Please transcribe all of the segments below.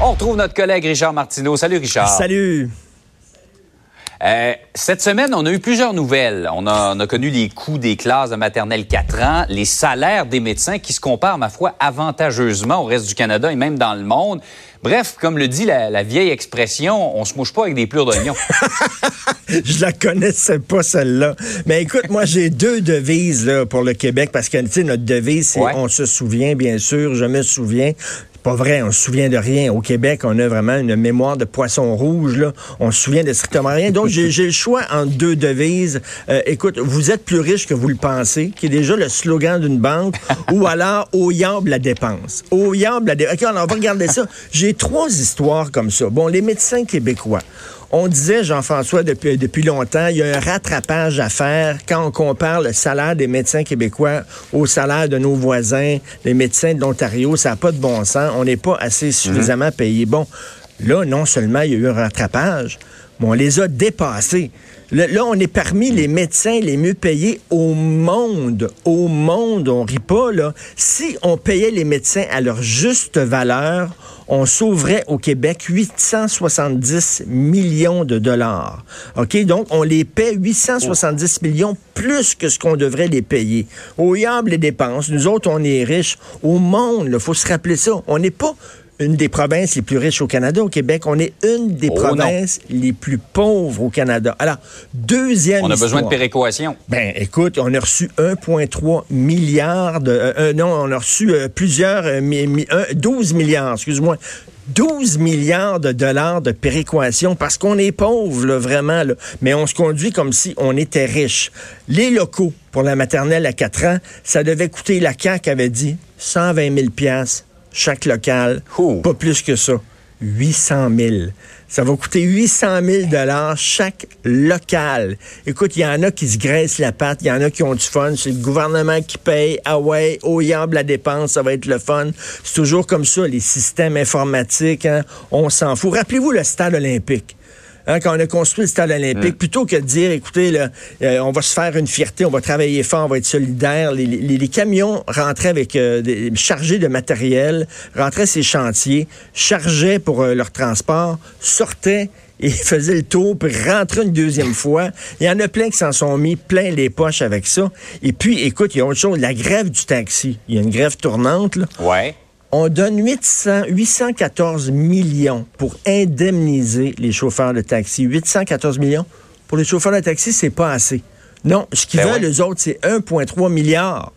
On retrouve notre collègue Richard Martineau. Salut Richard. Salut. Euh, cette semaine, on a eu plusieurs nouvelles. On a, on a, connu les coûts des classes de maternelle 4 ans, les salaires des médecins qui se comparent, ma foi, avantageusement au reste du Canada et même dans le monde. Bref, comme le dit la, la vieille expression, on se mouche pas avec des plures d'oignon. Je la connaissais pas, celle-là. Mais écoute, moi, j'ai deux devises là, pour le Québec parce que, tu sais, notre devise, c'est Ouais. on se souvient, bien sûr, je me souviens. Pas vrai, on se souvient de rien. Au Québec, on a vraiment une mémoire de poisson rouge. Là. On se souvient de strictement rien. Donc, j'ai le choix entre deux devises. Euh, écoute, vous êtes plus riche que vous le pensez, qui est déjà le slogan d'une banque, ou alors au yable la dépense. Au yable la dépense. OK, alors, on va regarder ça. J'ai trois histoires comme ça. Bon, les médecins québécois. On disait, Jean-François, depuis, depuis longtemps, il y a un rattrapage à faire quand on compare le salaire des médecins québécois au salaire de nos voisins, les médecins de l'Ontario. Ça n'a pas de bon sens. On n'est pas assez suffisamment payés. Bon, là, non seulement il y a eu un rattrapage, mais on les a dépassés. Là, là, on est parmi les médecins les mieux payés au monde. Au monde, on rit pas, là. Si on payait les médecins à leur juste valeur, on sauverait au Québec 870 millions de dollars. OK? Donc, on les paie 870 millions plus que ce qu'on devrait les payer. Au yable les dépenses. Nous autres, on est riches. Au monde, il faut se rappeler ça. On n'est pas une des provinces les plus riches au Canada, au Québec. On est une des Oh, provinces les plus pauvres au Canada. Alors, deuxième On a besoin de péréquation. Ben, écoute, on a reçu 1,3 milliard de... euh, euh, non, on a reçu euh, plusieurs... euh, mi- mi- un- 12 milliards, excuse-moi. 12 milliards de dollars de péréquation parce qu'on est pauvre, là, vraiment. Là. Mais on se conduit comme si on était riche. Les locaux pour la maternelle à 4 ans, ça devait coûter, la CAQ avait dit, 120 000 piastres chaque local. Pas plus que ça. 800 000. Ça va coûter 800 000 dollars chaque local. Écoute, il y en a qui se graissent la patte, il y en a qui ont du fun. C'est le gouvernement qui paye. Ah ouais, au yable la dépense, ça va être le fun. C'est toujours comme ça, les systèmes informatiques. hein. On s'en fout. Rappelez-vous le stade olympique. Hein, quand on a construit le stade olympique, plutôt que de dire, écoutez, là, euh, on va se faire une fierté, on va travailler fort, on va être solidaire, les, les- les camions rentraient avec euh, des, chargés de matériel, rentraient ces chantiers, chargeaient pour euh, leur transport, sortaient et faisaient le tour, puis rentraient une deuxième fois. Il y en a plein qui s'en sont mis plein les poches avec ça. Et puis, écoute, il y a autre chose, la grève du taxi. Il y a une grève tournante, là. Ouais. On donne 800, 814 millions pour indemniser les chauffeurs de taxi. 814 millions. Pour les chauffeurs de taxi, c'est pas assez. Non, ce qu'ils Ben veulent, ouais. eux autres, c'est 1,3 milliard.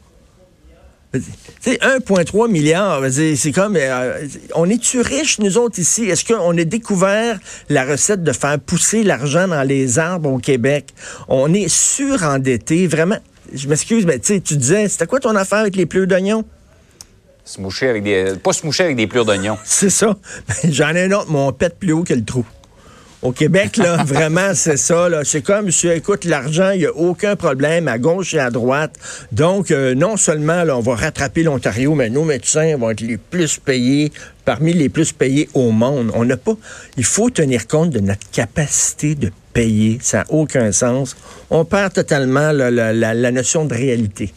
Tu sais, 1,3 milliard, c'est comme... euh, on est-tu riches, nous autres, ici? Est-ce qu'on a découvert la recette de faire pousser l'argent dans les arbres au Québec? On est surendetté, vraiment. Je m'excuse, mais tu sais, tu disais, c'était quoi ton affaire avec les pleurs d'oignon? Se moucher avec des. Pas se moucher avec des plures d'oignon. C'est ça. Ben, J'en ai un autre, mais on pète plus haut que le trou. Au Québec, là, vraiment, c'est ça. C'est comme, monsieur, écoute, l'argent, il n'y a aucun problème à gauche et à droite. Donc, euh, non seulement, là, on va rattraper l'Ontario, mais nos médecins vont être les plus payés, parmi les plus payés au monde. On n'a pas... Il faut tenir compte de notre capacité de payer. Ça n'a aucun sens. On perd totalement là, la, la- la notion de réalité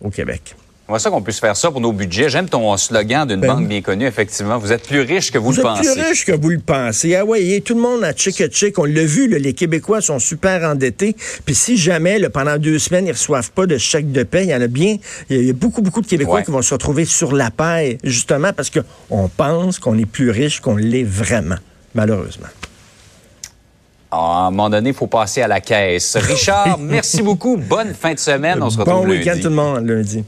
au Québec. On ça qu'on puisse faire ça pour nos budgets. J'aime ton slogan d'une Ben banque bien connue, effectivement. Vous êtes plus riche que vous, Vous le êtes pensez. plus riche que vous le pensez. Ah oui, tout le monde a chic chic. On l'a vu, là, les Québécois sont super endettés. Puis si jamais, là, pendant deux semaines, ils reçoivent pas de chèque de paie, il y en a bien, il y a beaucoup, beaucoup de Québécois Ouais. qui vont se retrouver sur la paille, justement parce qu'on pense qu'on est plus riche qu'on l'est vraiment, malheureusement. Ah, à un moment donné, il faut passer à la caisse. Richard, merci beaucoup. Bonne fin de semaine. On se retrouve bon week-end lundi. tout le monde, lundi.